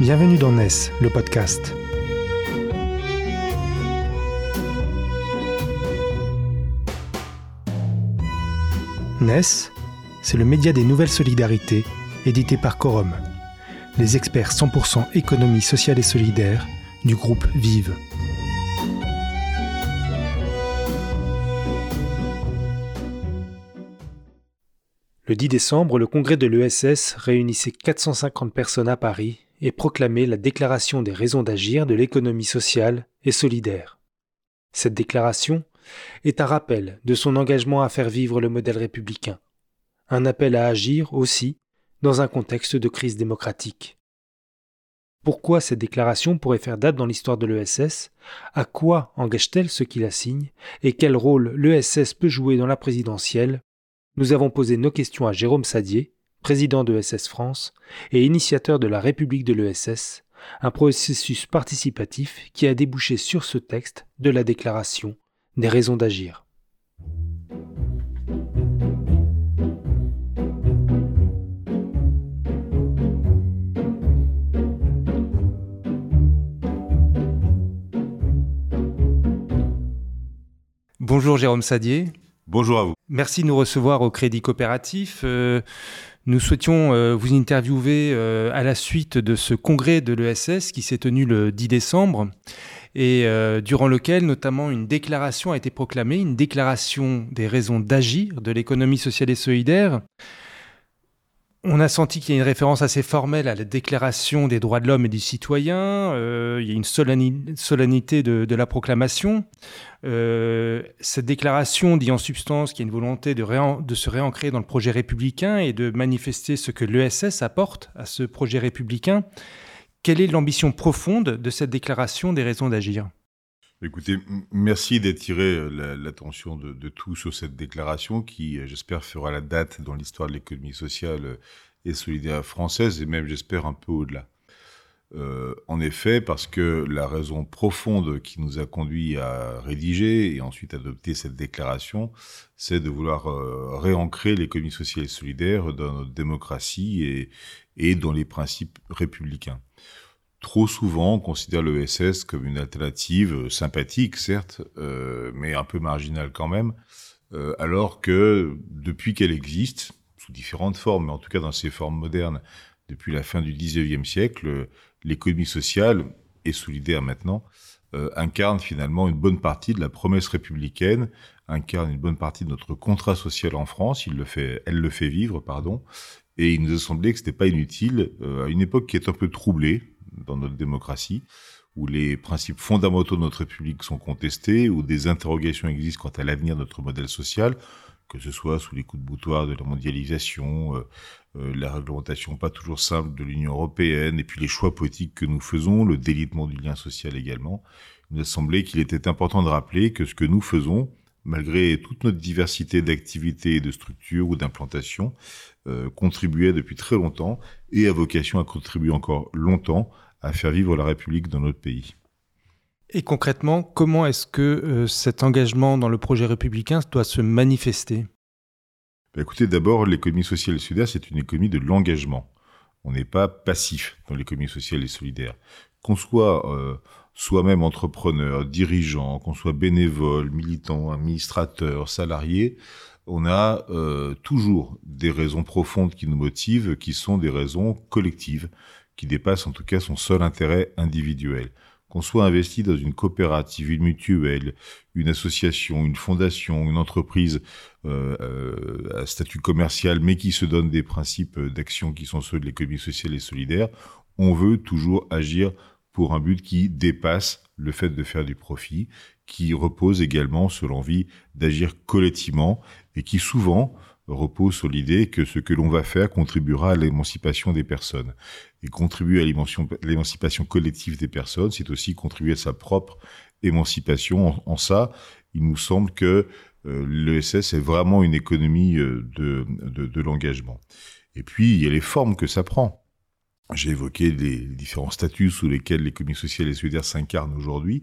Bienvenue dans NES, le podcast. NES, c'est le média des nouvelles solidarités, édité par Quorum, les experts 100% économie sociale et solidaire du groupe Vive. Le 10 décembre, le congrès de l'ESS réunissait 450 personnes à Paris et proclamait la déclaration des raisons d'agir de l'économie sociale et solidaire. Cette déclaration est un rappel de son engagement à faire vivre le modèle républicain, un appel à agir aussi dans un contexte de crise démocratique. Pourquoi cette déclaration pourrait faire date dans l'histoire de l'ESS À quoi engage-t-elle ceux qui la signent? Et quel rôle l'ESS peut jouer dans la présidentielle? Nous avons posé nos questions à Jérôme Sadier, président de l'ESS France et initiateur de la République de l'ESS, un processus participatif qui a débouché sur ce texte de la déclaration des raisons d'agir. Bonjour Jérôme Sadier. Bonjour à vous. Merci de nous recevoir au Crédit Coopératif. Euh, nous souhaitions euh, vous interviewer euh, à la suite de ce congrès de l'ESS qui s'est tenu le 10 décembre et durant lequel notamment une déclaration a été proclamée, une déclaration des raisons d'agir de l'économie sociale et solidaire on a senti qu'il y a une référence assez formelle à la déclaration des droits de l'homme et du citoyen. Euh, il y a une solennité de, la proclamation. Euh, cette déclaration dit en substance qu'il y a une volonté de, de, se réancrer dans le projet républicain et de manifester ce que l'ESS apporte à ce projet républicain. Quelle est l'ambition profonde de cette déclaration des raisons d'agir? Écoutez, merci d'attirer euh, l'attention de, tous sur cette déclaration qui, euh, j'espère, fera la date dans l'histoire de l'économie sociale euh, et solidaire française et même, j'espère, un peu au-delà. En effet, parce que la raison profonde qui nous a conduit à rédiger et ensuite adopter cette déclaration, c'est de vouloir réancrer l'économie sociale et solidaire dans notre démocratie et dans les principes républicains. Trop souvent, on considère l'ESS comme une alternative euh, sympathique, certes, euh, mais un peu marginale quand même, euh, alors que depuis qu'elle existe, sous différentes formes, mais en tout cas dans ses formes modernes, depuis la fin du XIXe siècle, l'économie sociale et solidaire maintenant incarne finalement une bonne partie de la promesse républicaine, incarne une bonne partie de notre contrat social en France. Il le fait, elle le fait vivre, pardon. Et il nous a semblé que c'était pas inutile à une époque qui est un peu troublée dans notre démocratie, où les principes fondamentaux de notre République sont contestés, où des interrogations existent quant à l'avenir de notre modèle social, que ce soit sous les coups de boutoir de la mondialisation, euh, euh, la réglementation pas toujours simple de l'Union européenne, et puis les choix politiques que nous faisons, le délitement du lien social également. Il nous a semblé qu'il était important de rappeler que ce que nous faisons, malgré toute notre diversité d'activités et de structures ou d'implantations, euh, contribuait depuis très longtemps et a vocation à contribuer encore longtemps à faire vivre la République dans notre pays. Et concrètement, comment est-ce que euh, cet engagement dans le projet républicain doit se manifester? Bah, Écoutez, d'abord, l'économie sociale et solidaire, c'est une économie de l'engagement. On n'est pas passif dans l'économie sociale et solidaire. Qu'on soit euh, soi-même entrepreneur, dirigeant, qu'on soit bénévole, militant, administrateur, salarié, on a euh, toujours des raisons profondes qui nous motivent, qui sont des raisons collectives, qui dépassent en tout cas son seul intérêt individuel. Qu'on soit investi dans une coopérative, une mutuelle, une association, une fondation, une entreprise euh, euh, à statut commercial, mais qui se donne des principes d'action qui sont ceux de l'économie sociale et solidaire, on veut toujours agir pour un but qui dépasse le fait de faire du profit, qui repose également sur l'envie d'agir collectivement et qui souvent repose sur l'idée que ce que l'on va faire contribuera à l'émancipation des personnes. Et contribuer à l'émancipation collective des personnes, c'est aussi contribuer à sa propre émancipation. En, ça, il nous semble que euh, l'ESS est vraiment une économie euh, de, de, de l'engagement. Et puis, il y a les formes que ça prend. J'ai évoqué les différents statuts sous lesquels l'économie sociale et solidaire s'incarne aujourd'hui.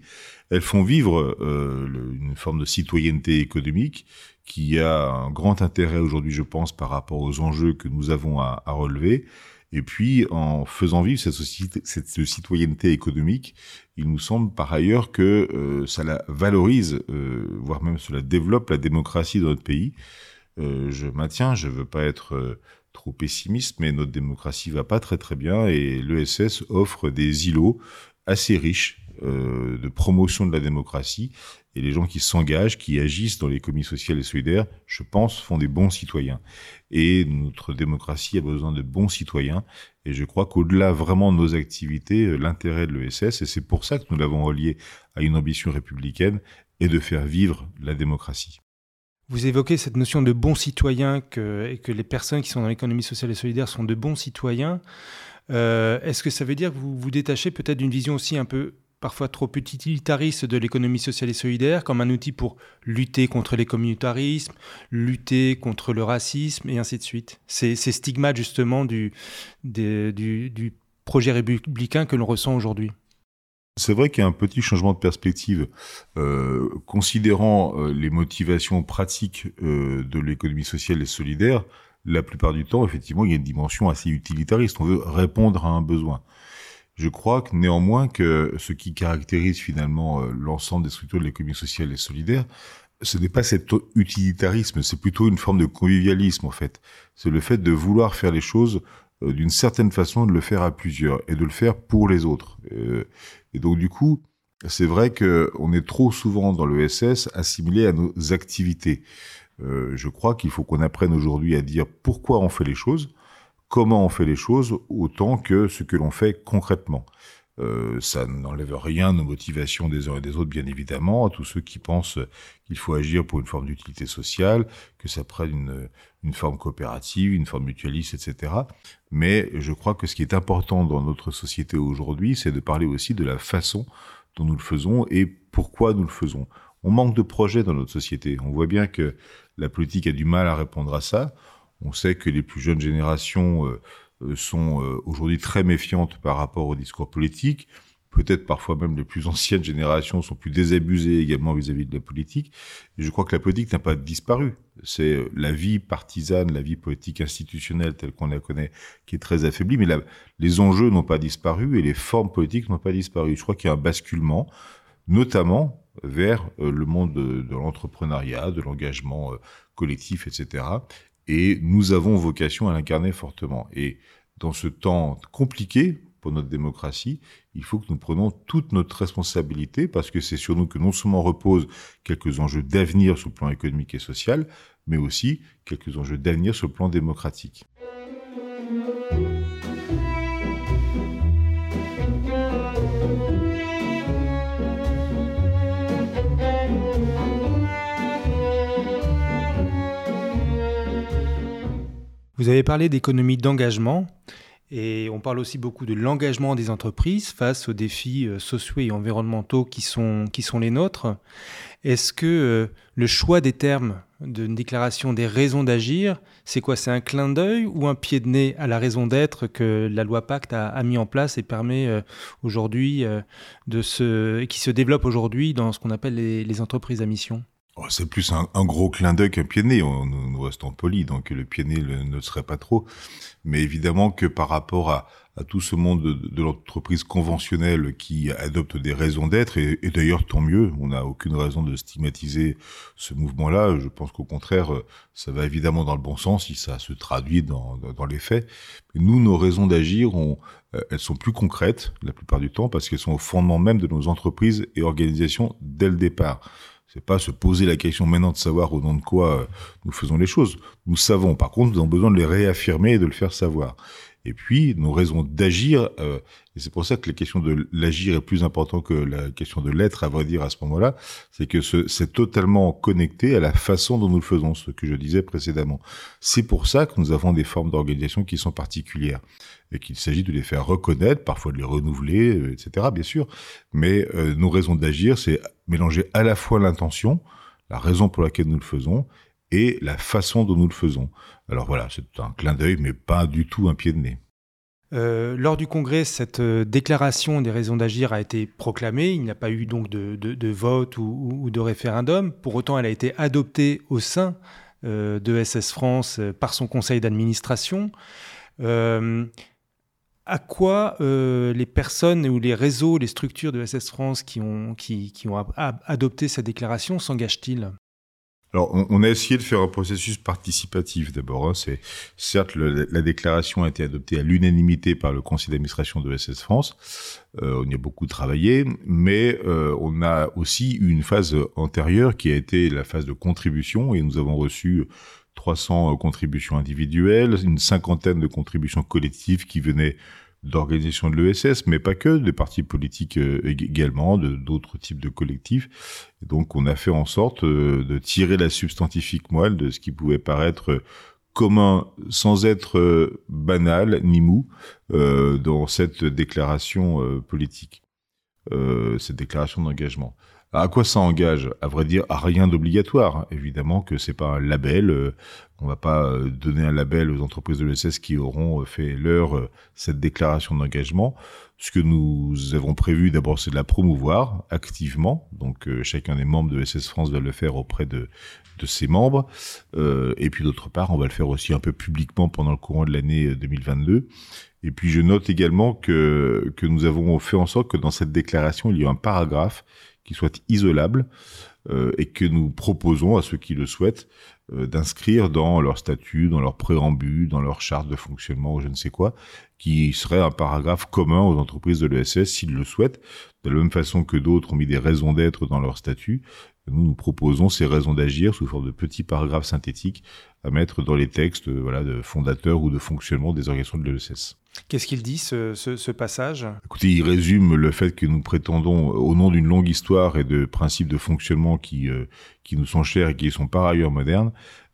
Elles font vivre euh, une forme de citoyenneté économique qui a un grand intérêt aujourd'hui, je pense, par rapport aux enjeux que nous avons à, relever Et puis, en faisant vivre cette, citoyenneté économique, il nous semble par ailleurs que euh, ça la valorise, euh, voire même cela développe la démocratie dans notre pays. Euh, je maintiens, je veux pas être trop pessimiste, mais notre démocratie va pas très très bien et l'ESS offre des îlots assez riches de promotion de la démocratie et les gens qui s'engagent, qui agissent dans l'économie sociale et solidaire, je pense, font des bons citoyens. Et notre démocratie a besoin de bons citoyens. Et je crois qu'au-delà vraiment de nos activités, euh, l'intérêt de l'ESS, et c'est pour ça que nous l'avons relié à une ambition républicaine, est de faire vivre la démocratie. Vous évoquez cette notion de bons citoyens que, et que les personnes qui sont dans l'économie sociale et solidaire sont de bons citoyens. Euh, est-ce que ça veut dire que vous vous détachez peut-être d'une vision aussi un peu parfois trop utilitariste de l'économie sociale et solidaire comme un outil pour lutter contre les communautarismes, lutter contre le racisme et ainsi de suite? C'est ces stigmates justement du, projet républicain que l'on ressent aujourd'hui. C'est vrai qu'il y a un petit changement de perspective. Euh, considérant euh, les motivations pratiques euh, de l'économie sociale et solidaire, la plupart du temps, effectivement, il y a une dimension assez utilitariste. On veut répondre à un besoin. Je crois que néanmoins que ce qui caractérise finalement euh, l'ensemble des structures de l'économie sociale et solidaire, ce n'est pas cet utilitarisme, c'est plutôt une forme de convivialisme en fait. C'est le fait de vouloir faire les choses euh, d'une certaine façon, de le faire à plusieurs et de le faire pour les autres. Euh, et donc du coup, c'est vrai qu'on est trop souvent dans le SS assimilé à nos activités. je crois qu'il faut qu'on apprenne aujourd'hui à dire pourquoi on fait les choses comment on fait les choses autant que ce que l'on fait concrètement. Euh, ça n'enlève rien aux motivations des uns et des autres, bien évidemment, à tous ceux qui pensent qu'il faut agir pour une forme d'utilité sociale, que ça prenne une, une, forme coopérative, une forme mutualiste, etc. Mais je crois que ce qui est important dans notre société aujourd'hui, c'est de parler aussi de la façon dont nous le faisons et pourquoi nous le faisons. On manque de projets dans notre société. On voit bien que la politique a du mal à répondre à ça. On sait que les plus jeunes générations euh, euh, sont euh, aujourd'hui très méfiantes par rapport au discours politique. Peut-être parfois même les plus anciennes générations sont plus désabusées également vis-à-vis de la politique. Je crois que la politique n'a pas disparu. C'est la vie partisane, la vie politique institutionnelle telle qu'on la connaît qui est très affaiblie, mais les enjeux n'ont pas disparu et les formes politiques n'ont pas disparu. Je crois qu'il y a un basculement, notamment vers le monde de l'entrepreneuriat, de l'engagement collectif, etc et nous avons vocation à l'incarner fortement. Et dans ce temps compliqué pour notre démocratie, il faut que nous prenions toute notre responsabilité parce que c'est sur nous que non seulement reposent quelques enjeux d'avenir sur le plan économique et social, mais aussi quelques enjeux d'avenir sur le plan démocratique. Vous avez parlé d'économie d'engagement et on parle aussi beaucoup de l'engagement des entreprises face aux défis euh, sociaux et environnementaux qui sont, qui sont les nôtres. Est-ce que euh, le choix des termes d'une déclaration des raisons d'agir, c'est quoi? C'est un clin d'œil ou un pied de nez à la raison d'être que la loi Pacte a, mis en place et permet euh, aujourd'hui de se, qui se développe aujourd'hui dans ce qu'on appelle les entreprises à mission? Oh, c'est plus un, gros clin d'œil qu'un pied de. Nous, restons polis, donc le pied de ne serait pas trop. Mais évidemment que par rapport à, tout ce monde de, l'entreprise conventionnelle qui adopte des raisons d'être, et, d'ailleurs tant mieux, on n'a aucune raison de stigmatiser ce mouvement-là. Je pense qu'au contraire, ça va évidemment dans le bon sens si ça se traduit dans, les faits. Nous, nos raisons d'agir, euh, elles sont plus concrètes la plupart du temps parce qu'elles sont au fondement même de nos entreprises et organisations dès le départ. C'est pas se poser la question maintenant de savoir au nom de quoi euh, nous faisons les choses. Nous savons. Par contre, nous avons besoin de les réaffirmer et de le faire savoir. Et puis, nos raisons d'agir, euh, et c'est pour ça que la question de l'agir est plus importante que la question de l'être, à vrai dire, à ce moment-là, c'est que c'est totalement connecté à la façon dont nous le faisons, ce que je disais précédemment. C'est pour ça que nous avons des formes d'organisation qui sont particulières, et qu'il s'agit de les faire reconnaître, parfois de les renouveler, euh, etc., bien sûr, mais euh, nos raisons d'agir, c'est mélanger à la fois l'intention, la raison pour laquelle nous le faisons, et la façon dont nous le faisons. Alors voilà, c'est un clin d'œil, mais pas du tout un pied de nez. Euh, lors du congrès, cette déclaration des raisons d'agir a été proclamée. Il n'y a pas eu donc de, vote ou, de référendum. Pour autant, elle a été adoptée au sein de SS France par son conseil d'administration. À quoi les personnes ou les réseaux, les structures de SS France qui ont, qui, qui ont adopté cette déclaration s'engagent-ils? Alors, on, a essayé de faire un processus participatif d'abord. Hein. C'est certes la déclaration a été adoptée à l'unanimité par le conseil d'administration de SS France. Euh, on y a beaucoup travaillé, mais euh, on a aussi eu une phase antérieure qui a été la phase de contribution et nous avons reçu 300 contributions individuelles, une cinquantaine de contributions collectives qui venaient d'organisations de l'ESS, mais pas que, des partis politiques euh, également, d'autres types de collectifs. donc on a fait en sorte euh, de tirer la substantifique moelle de ce qui pouvait paraître commun sans être euh, banal ni mou dans cette déclaration politique, cette déclaration d'engagement. À quoi ça engage? À vrai dire, à rien d'obligatoire. Évidemment que c'est pas un label. Euh, on va pas euh, donner un label aux entreprises de l'ESS qui auront euh, fait leur cette déclaration d'engagement. Ce que nous avons prévu, d'abord, c'est de la promouvoir activement. Donc, chacun des membres de l'ESS France va le faire auprès de, de ses membres. et puis, d'autre part, on va le faire aussi un peu publiquement pendant le courant de l'année 2022. Et puis, je note également que, nous avons fait en sorte que dans cette déclaration, il y a un paragraphe qui soit isolable euh, et que nous proposons à ceux qui le souhaitent euh, d'inscrire dans leur statut, dans leur préambule, dans leur charte de fonctionnement ou je ne sais quoi, qui serait un paragraphe commun aux entreprises de l'ESS s'ils le souhaitent, de la même façon que d'autres ont mis des raisons d'être dans leur statut. Nous, nous proposons ces raisons d'agir sous forme de petits paragraphes synthétiques à mettre dans les textes voilà, de fondateurs ou de fonctionnement des organisations de l'ESS. Qu'est-ce qu'il dit, ce, passage? Écoutez, il résume le fait que nous prétendons, au nom d'une longue histoire et de principes de fonctionnement qui, euh, qui nous sont chers et qui sont par ailleurs modernes,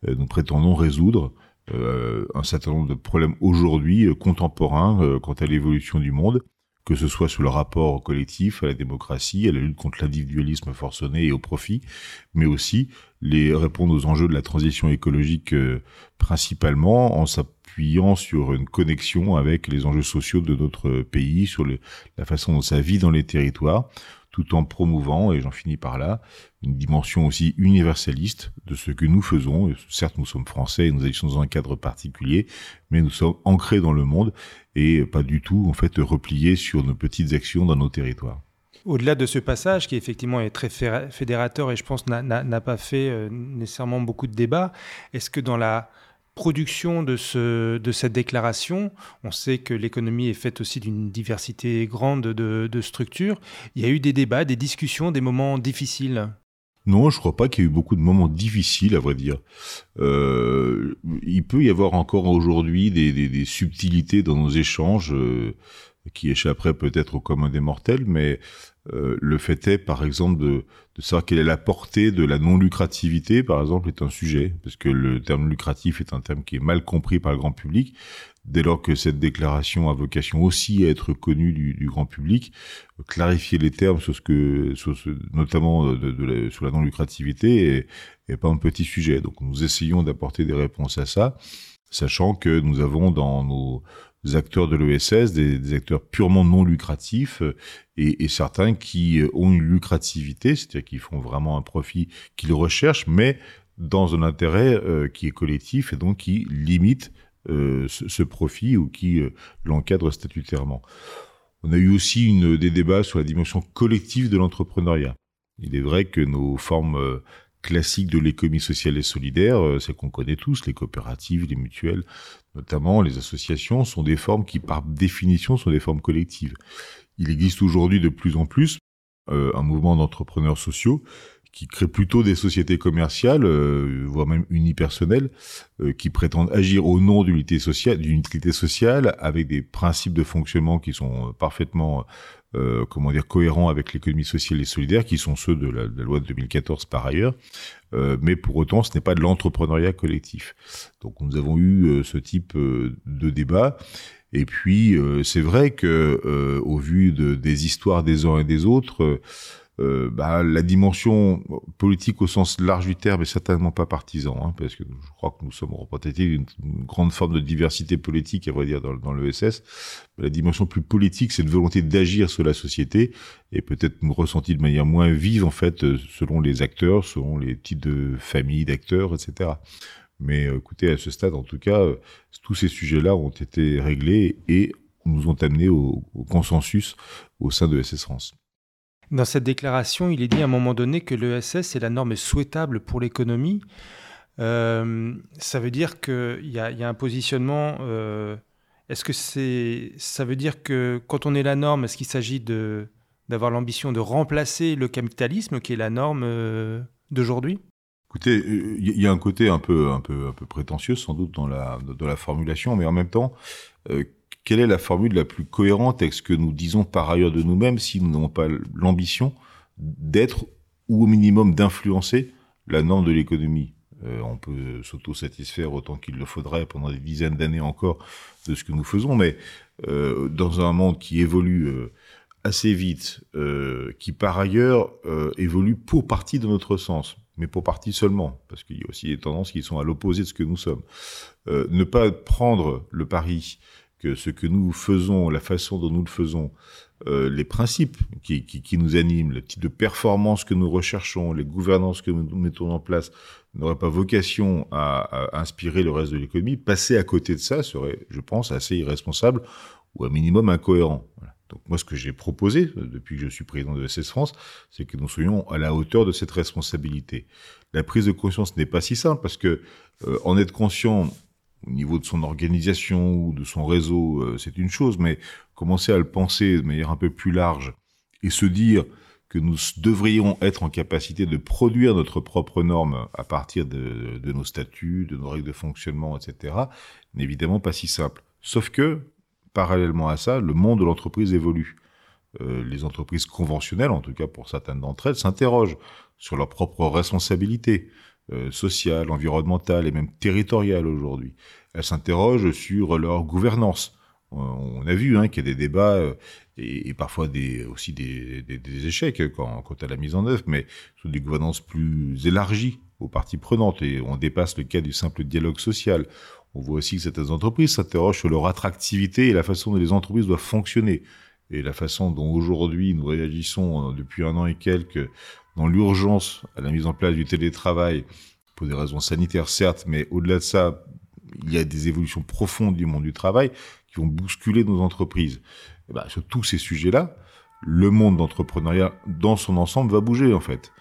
euh, nous prétendons résoudre euh, un certain nombre de problèmes aujourd'hui contemporains quant à l'évolution du monde, que ce soit sur le rapport collectif, à la démocratie, à la lutte contre l'individualisme forcené et au profit, mais aussi les répondre aux enjeux de la transition écologique principalement en s'appuyant appuyant sur une connexion avec les enjeux sociaux de notre pays, sur la façon dont ça vit dans les territoires, tout en promouvant, et j'en finis par là, une dimension aussi universaliste de ce que nous faisons. certes, nous sommes français et nous agissons dans un cadre particulier, mais nous sommes ancrés dans le monde et pas du tout, en fait, repliés sur nos petites actions dans nos territoires. Au-delà de ce passage, qui effectivement est très fédérateur et je pense n'a pas fait euh, nécessairement beaucoup de débats, est-ce que dans la production de, ce, de cette déclaration, on sait que l'économie est faite aussi d'une diversité grande de, structures. Il y a eu des débats, des discussions, des moments difficiles. Non, je crois pas qu'il y ait eu beaucoup de moments difficiles, à vrai dire. Euh, il peut y avoir encore aujourd'hui des, subtilités dans nos échanges euh, qui échapperaient peut-être au commun des mortels, mais euh, le fait est, par exemple, de, de, savoir quelle est la portée de la non-lucrativité, par exemple, est un sujet, parce que le terme lucratif est un terme qui est mal compris par le grand public. Dès lors que cette déclaration a vocation aussi à être connue du, du grand public, clarifier les termes sur ce que, sur ce, notamment de, de la, sur la non-lucrativité, est, est pas un petit sujet. Donc, nous essayons d'apporter des réponses à ça, sachant que nous avons dans nos acteurs de l'ESS, des, acteurs purement non lucratifs euh, et, certains qui euh, ont une lucrativité, c'est-à-dire qui font vraiment un profit qu'ils recherchent, mais dans un intérêt euh, qui est collectif et donc qui limite ce, profit ou qui l'encadre statutairement. On a eu aussi des débats sur la dimension collective de l'entrepreneuriat. Il est vrai que nos formes classiques de l'économie sociale et solidaire, c'est qu'on connaît tous, les coopératives, les mutuelles, notamment les associations, sont des formes qui, par définition, sont des formes collectives. Il existe aujourd'hui de plus en plus euh, un mouvement d'entrepreneurs sociaux qui crée plutôt des sociétés commerciales, euh, voire même unipersonnelles, euh, qui prétendent agir au nom d'une utilité sociale, d'une utilité sociale, avec des principes de fonctionnement qui sont parfaitement, euh, comment dire, cohérents avec l'économie sociale et solidaire, qui sont ceux de la, loi de 2014 par ailleurs. mais pour autant, ce n'est pas de l'entrepreneuriat collectif. Donc, nous avons eu ce type de débat. Et puis, c'est vrai que, au vu de, des histoires des uns et des autres, euh, bah, la dimension politique au sens large du terme est certainement pas partisan, hein, parce que je crois que nous sommes représentatifs d'une grande forme de diversité politique, à vrai dire, dans, dans l'ESS. La dimension plus politique, c'est une volonté d'agir sur la société, et peut-être nous ressentir de manière moins vive, en fait, selon les acteurs, selon les types de familles d'acteurs, etc. Mais euh, écoutez, à ce stade, en tout cas, tous ces sujets-là ont été réglés et nous ont amenés au, consensus au sein de SS France. Dans cette déclaration, il est dit à un moment donné que l'ESS est la norme souhaitable pour l'économie. Euh, ça veut dire qu'il y, y, a un positionnement. Euh, est-ce que ça veut dire que quand on est la norme, est-ce qu'il s'agit de, d'avoir l'ambition de remplacer le capitalisme qui est la norme euh, d'aujourd'hui? Écoutez, il y a un côté un peu, un peu, un peu prétentieux sans doute dans la, dans la formulation, mais en même temps, quelle est la formule la plus cohérente avec ce que nous disons par ailleurs de nous-mêmes si nous n'avons pas l'ambition d'être ou au minimum d'influencer la norme de l'économie? Euh, on peut s'auto-satisfaire autant qu'il le faudrait pendant des dizaines d'années encore de ce que nous faisons, mais euh, dans un monde qui évolue euh, assez vite, qui par ailleurs évolue pour partie de notre sens, mais pour partie seulement, parce qu'il y a aussi des tendances qui sont à l'opposé de ce que nous sommes. ne pas prendre le pari que ce que nous faisons, la façon dont nous le faisons, euh, les principes qui, nous animent, le type de performance que nous recherchons, les gouvernances que nous mettons en place, n'auraient pas vocation à, à, inspirer le reste de l'économie, passer à côté de ça serait, je pense, assez irresponsable ou un minimum incohérent. Donc moi, ce que j'ai proposé euh, depuis que je suis président de SS France, c'est que nous soyons à la hauteur de cette responsabilité. La prise de conscience n'est pas si simple parce que euh, en être conscient au niveau de son organisation ou de son réseau, euh, c'est une chose, mais commencer à le penser de manière un peu plus large et se dire que nous devrions être en capacité de produire notre propre norme à partir de, de nos statuts, de nos règles de fonctionnement, etc., n'est évidemment pas si simple. Sauf que, parallèlement à ça, le monde de l'entreprise évolue. Euh, les entreprises conventionnelles, en tout cas pour certaines d'entre elles, s'interrogent sur leurs propres responsabilités. Euh, sociale, environnementale et même territoriale aujourd'hui. Elles s'interrogent sur leur gouvernance. On a vu hein, qu'il y a des débats euh, et, parfois aussi des, échecs quant, à la mise en œuvre, mais sur des gouvernances plus élargies aux parties prenantes et on dépasse le cas du simple dialogue social. On voit aussi que certaines entreprises s'interrogent sur leur attractivité et la façon dont les entreprises doivent fonctionner et la façon dont aujourd'hui nous réagissons euh, depuis un an et quelques dans l'urgence à la mise en place du télétravail pour des raisons sanitaires certes, mais au-delà de ça, il y a des évolutions profondes du monde du travail qui vont bousculer nos entreprises. Eh ben, sur tous ces sujets-là, le monde d'entrepreneuriat dans son ensemble va bouger en fait.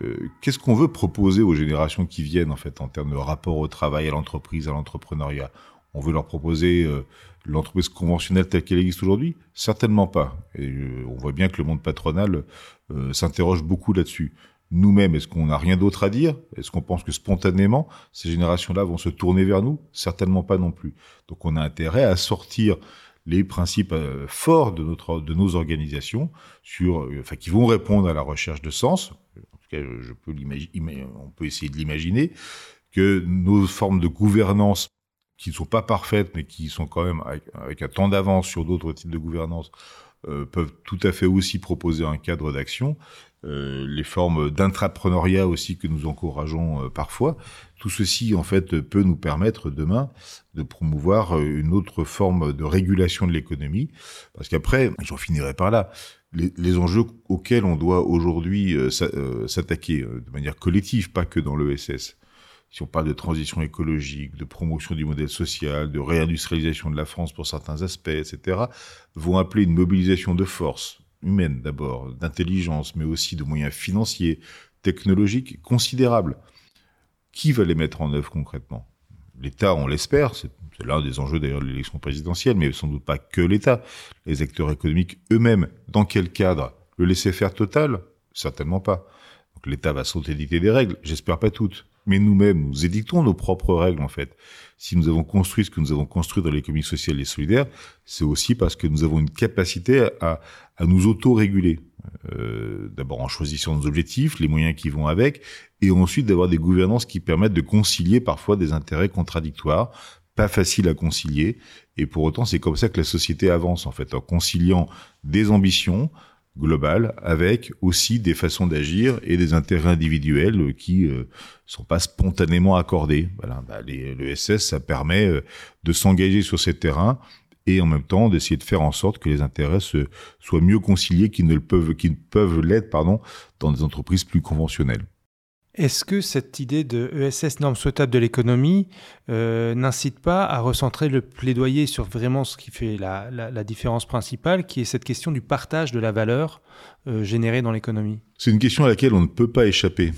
Euh, Qu'est-ce qu'on veut proposer aux générations qui viennent en fait en termes de rapport au travail, à l'entreprise, à l'entrepreneuriat? On veut leur proposer euh, l'entreprise conventionnelle telle qu'elle existe aujourd'hui? Certainement pas. Et euh, on voit bien que le monde patronal euh, s'interroge beaucoup là-dessus. Nous-mêmes, est-ce qu'on n'a rien d'autre à dire? Est-ce qu'on pense que spontanément, ces générations-là vont se tourner vers nous? Certainement pas non plus. Donc on a intérêt à sortir les principes euh, forts de, notre, de nos organisations, sur, enfin, qui vont répondre à la recherche de sens. En tout cas, je peux on peut essayer de l'imaginer, que nos formes de gouvernance qui ne sont pas parfaites, mais qui sont quand même avec, un temps d'avance sur d'autres types de gouvernance, euh, peuvent tout à fait aussi proposer un cadre d'action. Euh, les formes d'intrapreneuriat aussi que nous encourageons euh, parfois. Tout ceci, en fait, peut nous permettre demain de promouvoir une autre forme de régulation de l'économie. Parce qu'après, j'en finirai par là, les, les, enjeux auxquels on doit aujourd'hui s'attaquer de manière collective, pas que dans l'ESS, si on parle de transition écologique, de promotion du modèle social, de réindustrialisation de la France pour certains aspects, etc., vont appeler une mobilisation de force humaine d'abord, d'intelligence, mais aussi de moyens financiers, technologiques considérables. Qui va les mettre en œuvre concrètement? L'État, on l'espère, c'est l'un des enjeux d'ailleurs de l'élection présidentielle, mais sans doute pas que l'État. Les acteurs économiques eux-mêmes, dans quel cadre? Le laisser faire total? Certainement pas. L'État va sauter dicter des règles, j'espère pas toutes mais nous-mêmes, nous édictons nos propres règles en fait. Si nous avons construit ce que nous avons construit dans l'économie sociale et solidaire, c'est aussi parce que nous avons une capacité à, nous auto-réguler. Euh, D'abord en choisissant nos objectifs, les moyens qui vont avec, et ensuite d'avoir des gouvernances qui permettent de concilier parfois des intérêts contradictoires, pas faciles à concilier, et pour autant c'est comme ça que la société avance en fait, en conciliant des ambitions, global avec aussi des façons d'agir et des intérêts individuels qui euh, sont pas spontanément accordés. Voilà, bah, le SS, ça permet euh, de s'engager sur ces terrains et en même temps d'essayer de faire en sorte que les intérêts se, soient mieux conciliés qu'ils ne le peuvent, qu'ils peuvent l'être, pardon, dans des entreprises plus conventionnelles. Est-ce que cette idée de ESS norme souhaitable de l'économie euh, n'incite pas à recentrer le plaidoyer sur vraiment ce qui fait la, différence principale, qui est cette question du partage de la valeur euh, générée dans l'économie? C'est une question à laquelle on ne peut pas échapper.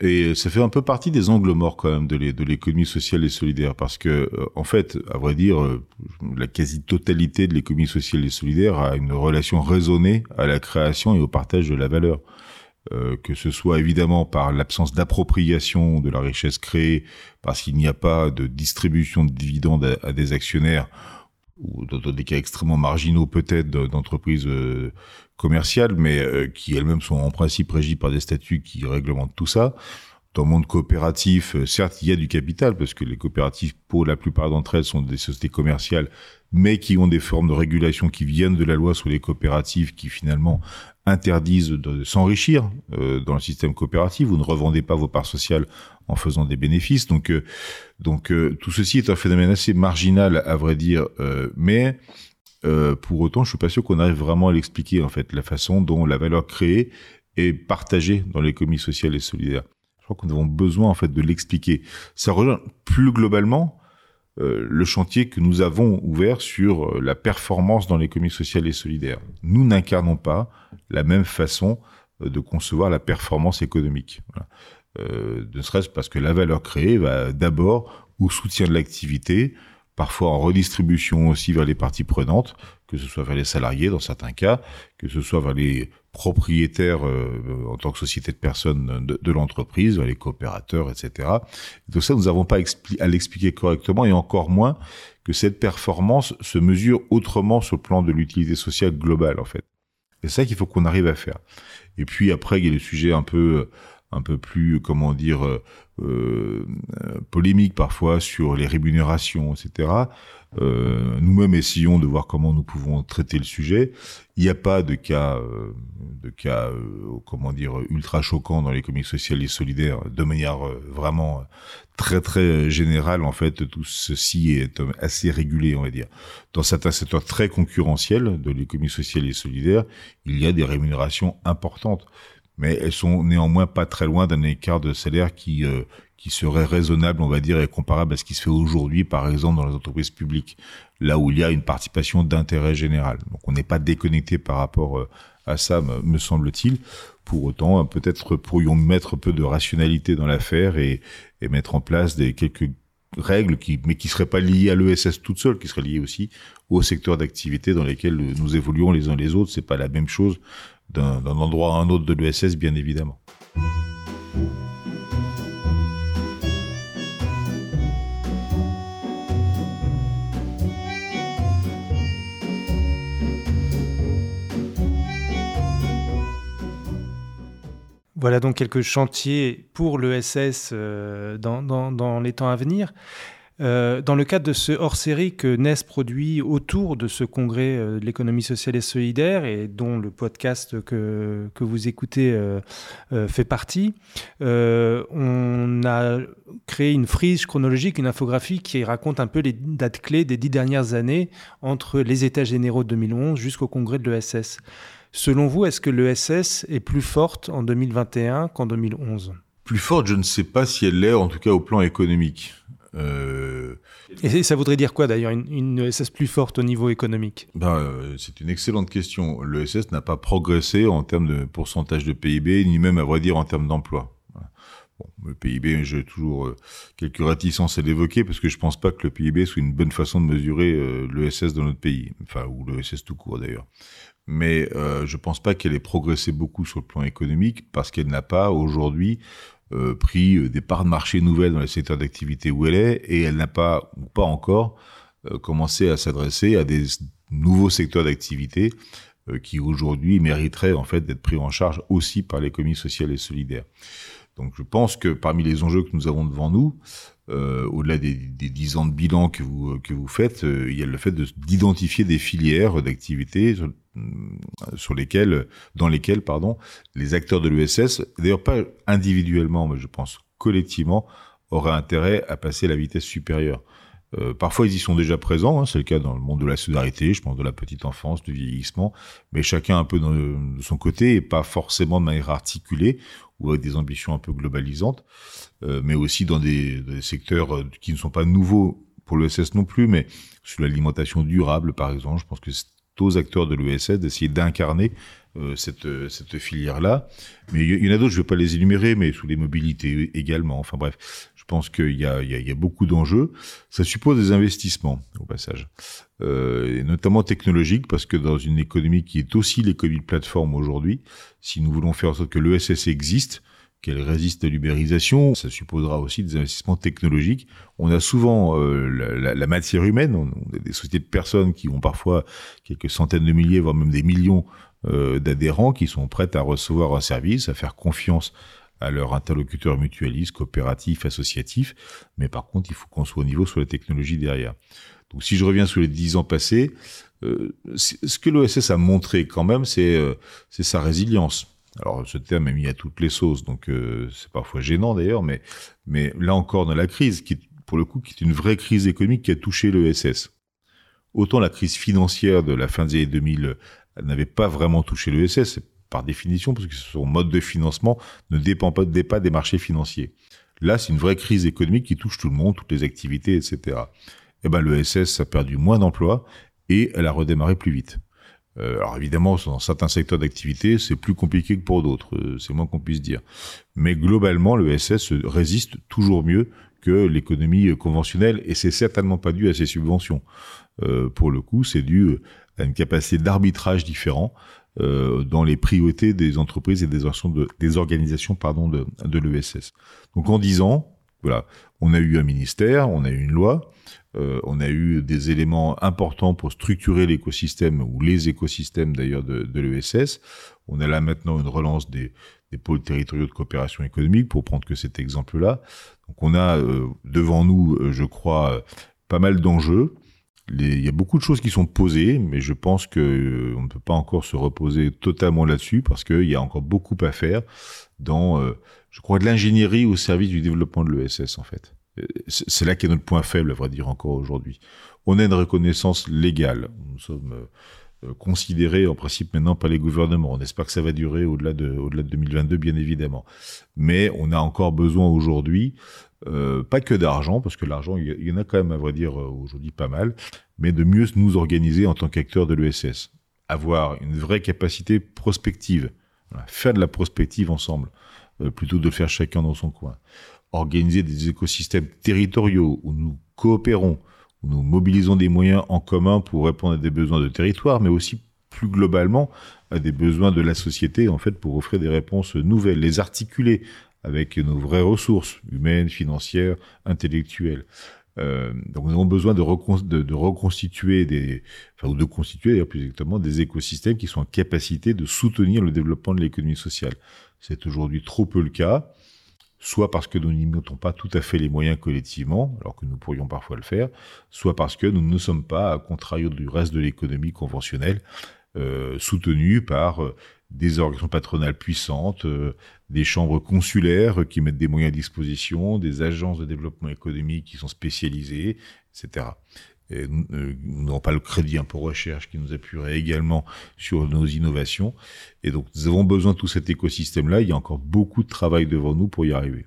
Et ça fait un peu partie des angles morts quand même de l'économie sociale et solidaire, parce que euh, en fait, à vrai dire, la quasi-totalité de l'économie sociale et solidaire a une relation raisonnée à la création et au partage de la valeur. Euh, que ce soit évidemment par l'absence d'appropriation de la richesse créée, parce qu'il n'y a pas de distribution de dividendes à, des actionnaires, ou dans des cas extrêmement marginaux peut-être d'entreprises euh, commerciales, mais euh, qui elles-mêmes sont en principe régies par des statuts qui réglementent tout ça. Dans le monde coopératif, certes, il y a du capital, parce que les coopératives, pour la plupart d'entre elles, sont des sociétés commerciales, mais qui ont des formes de régulation qui viennent de la loi sur les coopératives, qui finalement interdisent de s'enrichir euh, dans le système coopératif. Vous ne revendez pas vos parts sociales en faisant des bénéfices. Donc, euh, donc euh, tout ceci est un phénomène assez marginal, à vrai dire, mais pour autant, je suis pas sûr qu'on arrive vraiment à l'expliquer en fait, la façon dont la valeur créée est partagée dans l'économie sociale et solidaire. Je crois nous avons besoin en fait de l'expliquer. Ça rejoint plus globalement euh, le chantier que nous avons ouvert sur euh, la performance dans l'économie sociale et solidaire. Nous n'incarnons pas la même façon euh, de concevoir la performance économique. Euh, ne serait-ce parce que la valeur créée va d'abord au soutien de l'activité, parfois en redistribution aussi vers les parties prenantes, que ce soit vers les salariés dans certains cas, que ce soit vers les propriétaires euh, en tant que société de personnes de, l'entreprise, vers les coopérateurs, etc. Donc ça, nous n'avons pas à l'expliquer correctement et encore moins que cette performance se mesure autrement sur le plan de l'utilité sociale globale, en fait. C'est ça qu'il faut qu'on arrive à faire. Et puis après, il y a le sujet un peu un peu plus, comment dire, euh, euh, polémique parfois sur les rémunérations, etc. Euh, nous-mêmes essayons de voir comment nous pouvons traiter le sujet. Il n'y a pas de cas, euh, de cas, euh, comment dire, ultra choquants dans l'économie sociale et solidaire, de manière vraiment très très générale. En fait, tout ceci est assez régulé, on va dire. Dans certains secteurs très concurrentiels de l'économie sociale et solidaire, il y a des rémunérations importantes mais elles sont néanmoins pas très loin d'un écart de salaire qui euh, qui serait raisonnable, on va dire, et comparable à ce qui se fait aujourd'hui, par exemple, dans les entreprises publiques, là où il y a une participation d'intérêt général. Donc on n'est pas déconnecté par rapport euh, à ça, me semble-t-il. Pour autant, peut-être pourrions mettre un peu de rationalité dans l'affaire et, et mettre en place des quelques règles qui, mais qui seraient pas liées à l'ESS toute seule, qui seraient liées aussi au secteur d'activité dans lesquels nous évoluons les uns les autres. C'est pas la même chose d'un endroit à un autre de l'ESS, bien évidemment. Voilà donc quelques chantiers pour l'ESS euh, dans, dans, les temps à venir. Euh, dans le cadre de ce hors-série que NES produit autour de ce congrès euh, de l'économie sociale et solidaire et dont le podcast que, vous écoutez euh, fait partie, on a créé une frise chronologique, une infographie qui raconte un peu les dates clés des dix dernières années entre les États généraux de 2011 jusqu'au congrès de l'ESS. Selon vous, est-ce que l'ESS est plus forte en 2021 qu'en 2011 Plus forte, je ne sais pas si elle l'est, en tout cas au plan économique. Euh, Et ça voudrait dire quoi d'ailleurs, une, ESS plus forte au niveau économique? Ben, euh, C'est une excellente question. L'ESS n'a pas progressé en termes de pourcentage de PIB, ni même à vrai dire en termes d'emploi. Bon, le PIB, j'ai toujours euh, quelques réticences à l'évoquer parce que je pense pas que le PIB soit une bonne façon de mesurer l'ESS dans notre pays, enfin ou l'ESS tout court d'ailleurs. Mais euh, je pense pas qu'elle ait progressé beaucoup sur le plan économique parce qu'elle n'a pas aujourd'hui euh, pris euh, des parts de marché nouvelles dans les secteurs d'activité où elle est et elle n'a pas ou pas encore euh, commencé à s'adresser à des nouveaux secteurs d'activité qui aujourd'hui mériteraient en fait d'être pris en charge aussi par l'économie sociale et solidaire. Donc je pense que parmi les enjeux que nous avons devant nous, euh, au-delà des, dix ans de bilan que vous, que vous faites, euh, il y a le fait d'identifier des filières d'activité sur, sur, lesquelles, dans lesquelles, pardon, les acteurs de l'ESS, d'ailleurs pas individuellement, mais je pense collectivement, auraient intérêt à passer à la vitesse supérieure. Euh, parfois, ils y sont déjà présents, hein, c'est le cas dans le monde de la solidarité, je pense de la petite enfance, du vieillissement, mais chacun un peu de son côté et pas forcément de manière articulée ou avec des ambitions un peu globalisantes, euh, mais aussi dans des, secteurs euh, qui ne sont pas nouveaux pour l'ESS non plus, mais sur l'alimentation durable, par exemple, je pense que c'est aux acteurs de l'ESS d'essayer d'incarner cette, cette filière-là. Mais il y, en a d'autres, je ne vais pas les énumérer, mais sous les mobilités également. Enfin bref, pense qu'il y y, y a beaucoup d'enjeux. Ça suppose des investissements, au passage, euh, et notamment technologiques, parce que dans une économie qui est aussi l'économie de plateforme aujourd'hui, si nous voulons faire en sorte que l'ESS existe, qu'elle résiste à l'ubérisation, ça supposera aussi des investissements technologiques. On a souvent euh, la, la, matière humaine, on a des sociétés de personnes qui ont parfois quelques centaines de milliers, voire même des millions euh, d'adhérents qui sont prêts à recevoir un service, à faire confiance à leur interlocuteur mutualiste, coopératif, associatif. Mais par contre, il faut qu'on soit au niveau sur la technologie derrière. Donc si je reviens sur les dix ans passés, euh, ce que l'OSS a montré quand même, c'est euh, sa résilience. Alors ce terme est mis à toutes les sauces, donc euh, c'est parfois gênant d'ailleurs, mais, mais là encore dans la crise, qui pour le coup qui est une vraie crise économique qui a touché l'ESS. Autant la crise financière de la fin des années 2000 elle n'avait pas vraiment touché l'ESS, par définition, parce que son mode de financement ne dépend pas, des marchés financiers. Là, c'est une vraie crise économique qui touche tout le monde, toutes les activités, etc. Eh ben, l'ESS a perdu moins d'emplois et elle a redémarré plus vite. Euh, alors évidemment, dans certains secteurs d'activité, c'est plus compliqué que pour d'autres, euh, c'est moins qu'on puisse dire. Mais globalement, l'ESS résiste toujours mieux que l'économie conventionnelle, et c'est certainement pas dû à ses subventions. Euh, pour le coup, c'est dû à une capacité d'arbitrage différent euh, dans les priorités des entreprises et des, de, des organisations pardon, de, de l'ESS. Donc en 10 ans, voilà, on a eu un ministère, on a eu une loi, euh, on a eu des éléments importants pour structurer l'écosystème ou les écosystèmes d'ailleurs de, l'ESS. On a là maintenant une relance des, des pôles territoriaux de coopération économique pour prendre que cet exemple-là. Donc on a euh, devant nous, je crois, pas mal d'enjeux il y a beaucoup de choses qui sont posées, mais je pense que euh, on ne peut pas encore se reposer totalement là-dessus parce qu'il y a encore beaucoup à faire dans, euh, je crois, de l'ingénierie au service du développement de l'ESS en fait. Euh, c'est là qu'est notre point faible, à vrai dire encore aujourd'hui. On a une reconnaissance légale. Nous sommes considérés en principe maintenant par les gouvernements. On espère que ça va durer au-delà de, au-delà de 2022, bien évidemment. Mais on a encore besoin aujourd'hui euh, pas que d'argent, parce que l'argent, il y en a quand même, à vrai dire, euh, aujourd'hui pas mal, mais de mieux nous organiser en tant qu'acteurs de l'ESS. Avoir une vraie capacité prospective. Faire de la prospective ensemble, euh, plutôt de faire chacun dans son coin. Organiser des écosystèmes territoriaux où nous coopérons, où nous mobilisons des moyens en commun pour répondre à des besoins de territoire, mais aussi plus globalement à des besoins de la société, en fait, pour offrir des réponses nouvelles, les articuler avec nos vraies ressources humaines, financières, intellectuelles. Euh, donc nous avons besoin de, reconstituer des, ou de constituer d'ailleurs plus exactement des écosystèmes qui sont en capacité de soutenir le développement de l'économie sociale. C'est aujourd'hui trop peu le cas, soit parce que nous n'y mettons pas tout à fait les moyens collectivement, alors que nous pourrions parfois le faire, soit parce que nous ne sommes pas, à contrario du reste de l'économie conventionnelle, soutenus par euh, des organisations patronales puissantes, euh, des chambres consulaires qui mettent des moyens à disposition, des agences de développement économique qui sont spécialisées, etc. Et nous n'avons pas le crédit impôt recherche qui nous appuierait également sur nos innovations. Et donc, nous avons besoin de tout cet écosystème-là. Il y a encore beaucoup de travail devant nous pour y arriver.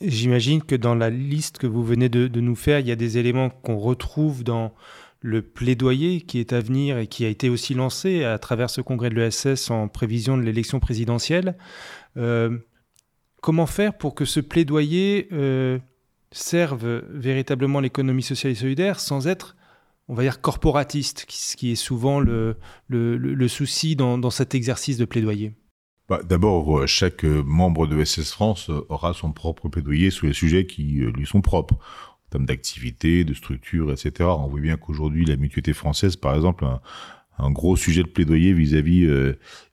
J'imagine que dans la liste que vous venez de, nous faire, il y a des éléments qu'on retrouve dans le plaidoyer qui est à venir et qui a été aussi lancé à travers ce congrès de l'ESS en prévision de l'élection présidentielle. Euh, comment faire pour que ce plaidoyer euh, serve véritablement l'économie sociale et solidaire sans être, on va dire, corporatiste, ce qui est souvent le, souci dans cet exercice de plaidoyer? Bah, D'abord, euh, chaque euh, membre de SS France euh, aura son propre plaidoyer sur les sujets qui lui sont propres, en termes d'activité, de structure, etc. On voit bien qu'aujourd'hui, la mutualité française, par exemple, un, gros sujet de plaidoyer vis-à-vis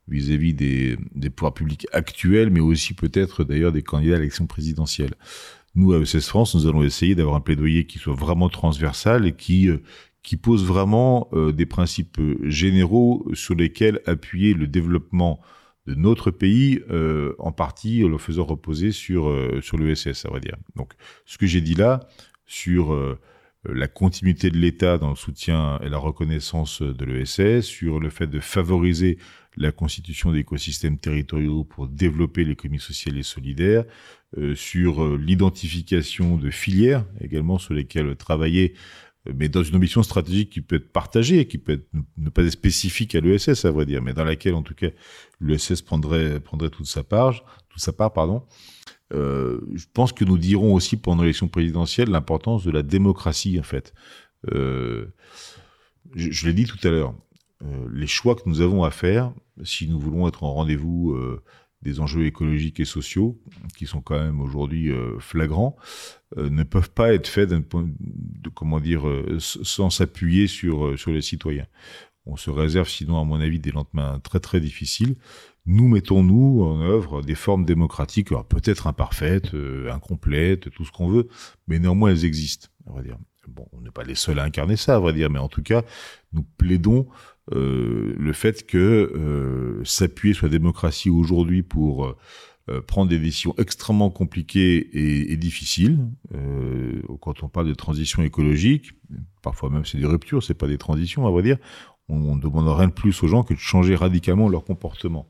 vis-à-vis des, pouvoirs publics actuels, mais aussi peut-être d'ailleurs des candidats à l'élection présidentielle. Nous, à ESS France, nous allons essayer d'avoir un plaidoyer qui soit vraiment transversal et qui pose vraiment des principes généraux sur lesquels appuyer le développement de notre pays, euh, en partie le faisant reposer sur, euh, sur l'ESS, à vrai dire. Donc, ce que j'ai dit là, sur euh, la continuité de l'État dans le soutien et la reconnaissance de l'ESS, sur le fait de favoriser la constitution d'écosystèmes territoriaux pour développer l'économie sociale et solidaire, sur l'identification de filières également sur lesquelles travailler mais dans une ambition stratégique qui peut être partagée, qui peut être, ne pas être spécifique à l'ESS, à vrai dire, mais dans laquelle, en tout cas, l'ESS prendrait, prendrait toute sa part, toute sa part, pardon. Euh, je pense que nous dirons aussi pendant l'élection présidentielle l'importance de la démocratie, en fait. Euh, je, l'ai dit tout à l'heure, euh, les choix que nous avons à faire, si nous voulons être en rendez-vous des enjeux écologiques et sociaux qui sont quand même aujourd'hui euh, flagrants euh, ne peuvent pas être faits de, comment dire euh, sans s'appuyer sur sur les citoyens. On se réserve sinon à mon avis des lendemains très très difficiles. Nous mettons-nous en œuvre des formes démocratiques, peut-être imparfaites, incomplètes, tout ce qu'on veut, mais néanmoins elles existent. On dire. Bon, on n'est pas les seuls à incarner ça, à vrai dire, mais en tout cas, nous plaidons le fait que euh, s'appuyer sur la démocratie aujourd'hui pour euh, prendre des décisions extrêmement compliquées et, et difficiles, quand on parle de transition écologique, parfois même c'est des ruptures, c'est pas des transitions, à vrai dire, on ne demande rien de plus aux gens que de changer radicalement leur comportement.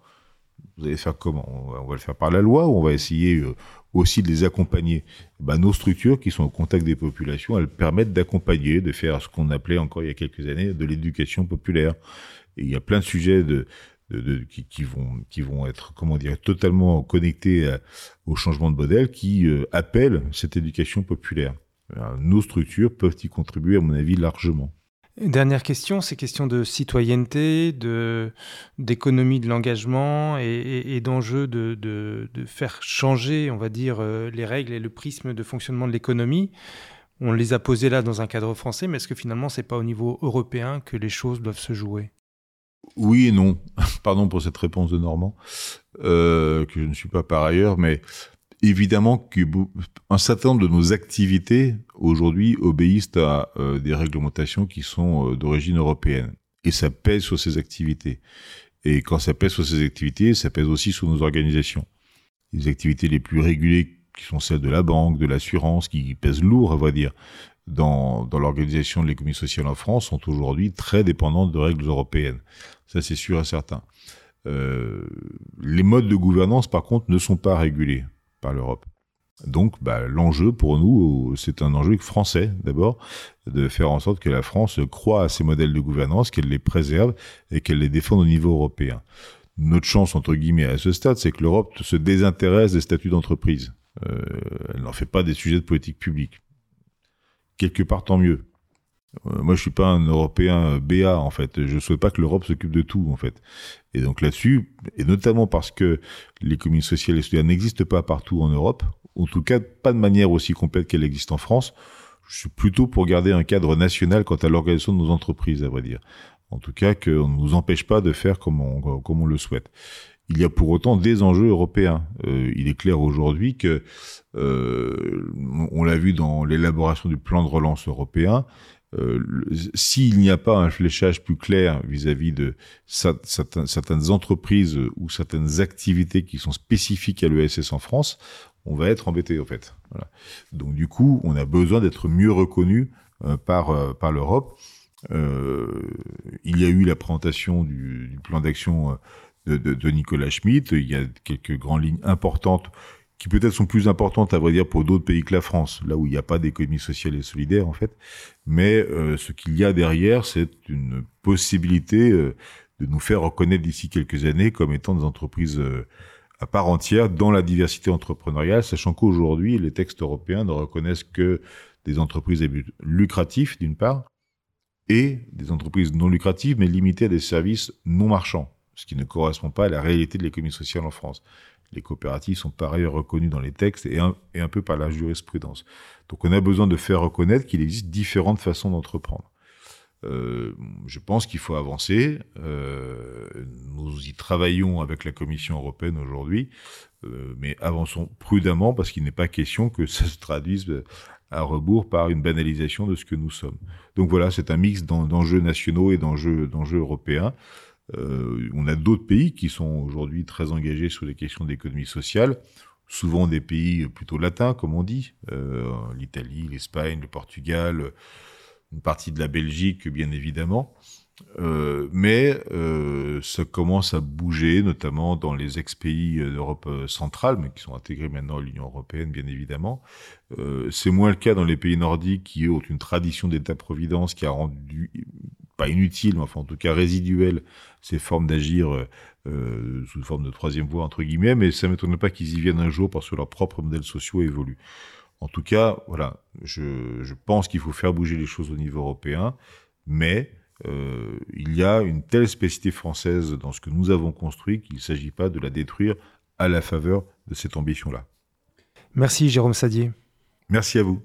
Vous allez faire comment? On va le faire par la loi ou on va essayer aussi de les accompagner. Ben, nos structures qui sont au contact des populations, elles permettent d'accompagner, de faire ce qu'on appelait encore il y a quelques années de l'éducation populaire. Et il y a plein de sujets de, de, de qui, vont qui vont être comment dire totalement connectés au changement de modèle qui euh, appellent cette éducation populaire. nos structures peuvent y contribuer à mon avis largement. Dernière question, c'est question de citoyenneté, de d'économie de l'engagement et, d'enjeu de, de, de, faire changer, on va dire, euh, les règles et le prisme de fonctionnement de l'économie. On les a posées là dans un cadre français, mais est-ce que finalement c'est pas au niveau européen que les choses doivent se jouer? Oui et non. Pardon pour cette réponse de Normand, euh, que je ne suis pas par ailleurs, mais évidemment qu'un certain nombre de nos activités aujourd'hui obéissent à euh, des réglementations qui sont euh, d'origine européenne. Et ça pèse sur ces activités. Et quand ça pèse sur ces activités, ça pèse aussi sur nos organisations. Les activités les plus régulées, qui sont celles de la banque, de l'assurance, qui pèsent lourd, on va dire, dans, dans l'organisation de l'économie sociale en France, sont aujourd'hui très dépendantes de règles européennes. Ça, c'est sûr et certain. Euh, les modes de gouvernance, par contre, ne sont pas régulés l'Europe. Donc, bah, l'enjeu pour nous, c'est un enjeu français d'abord, de faire en sorte que la France croit à ces modèles de gouvernance, qu'elle les préserve et qu'elle les défende au niveau européen. Notre chance, entre guillemets, à ce stade, c'est que l'Europe se désintéresse des statuts d'entreprise. Euh, elle n'en fait pas des sujets de politique publique. Quelque part, tant mieux. Euh, moi, je suis pas un Européen BA en fait. Je souhaite pas que l'Europe s'occupe de tout en fait. Et donc là-dessus, et notamment parce que l'économie sociale et solidaire n'existe pas partout en Europe, en tout cas pas de manière aussi complète qu'elle existe en France. Je suis plutôt pour garder un cadre national quant à l'organisation de nos entreprises, à vrai dire. En tout cas, qu'on ne nous empêche pas de faire comme on, comme on le souhaite. Il y a pour autant des enjeux européens. Euh, il est clair aujourd'hui que, euh, on l'a vu dans l'élaboration du plan de relance européen, euh, s'il n'y a pas un fléchage plus clair vis-à-vis de certaines, entreprises ou certaines activités qui sont spécifiques à l'ESS en France, on va être embêté en fait. Donc du coup, on a besoin d'être mieux reconnu euh, par euh, par l'Europe. il y a eu la présentation du, plan d'action de, de, Nicolas Schmitt. Il y a quelques grandes lignes importantes qui peut-être sont plus importantes à vrai dire pour d'autres pays que la France, là où il n'y a pas d'économie sociale et solidaire en fait. Mais euh, ce qu'il y a derrière, c'est une possibilité euh, de nous faire reconnaître d'ici quelques années comme étant des entreprises euh, à part entière dans la diversité entrepreneuriale, sachant qu'aujourd'hui les textes européens ne reconnaissent que des entreprises lucratives d'une part et des entreprises non lucratives mais limitées à des services non marchands, ce qui ne correspond pas à la réalité de l'économie sociale en France. Les coopératives sont par ailleurs reconnues dans les textes et un, et un peu par la jurisprudence. Donc on a besoin de faire reconnaître qu'il existe différentes façons d'entreprendre. je pense qu'il faut avancer. nous y travaillons avec la Commission européenne aujourd'hui, mais avançons prudemment parce qu'il n'est pas question que ça se traduise à rebours par une banalisation de ce que nous sommes. Donc voilà, c'est un mix d'enjeux nationaux et d'enjeux européens. Euh, on a d'autres pays qui sont aujourd'hui très engagés sur les questions d'économie sociale, souvent des pays plutôt latins, comme on dit, euh, l'Italie, l'Espagne, le Portugal, une partie de la Belgique, bien évidemment. Euh, mais ça commence à bouger, notamment dans les ex-pays d'Europe centrale, mais qui sont intégrés maintenant à l'Union européenne, bien évidemment. C'est moins le cas dans les pays nordiques qui ont une tradition d'État-providence qui a rendu pas inutile, mais enfin en tout cas résiduel, ces formes d'agir euh, euh, sous forme de troisième voie entre guillemets, mais ça ne m'étonne pas qu'ils y viennent un jour parce que leurs propres modèles sociaux évoluent. En tout cas, voilà, je, je pense qu'il faut faire bouger les choses au niveau européen, mais euh, il y a une telle spécificité française dans ce que nous avons construit qu'il ne s'agit pas de la détruire à la faveur de cette ambition-là. Merci Jérôme Sadier. Merci à vous.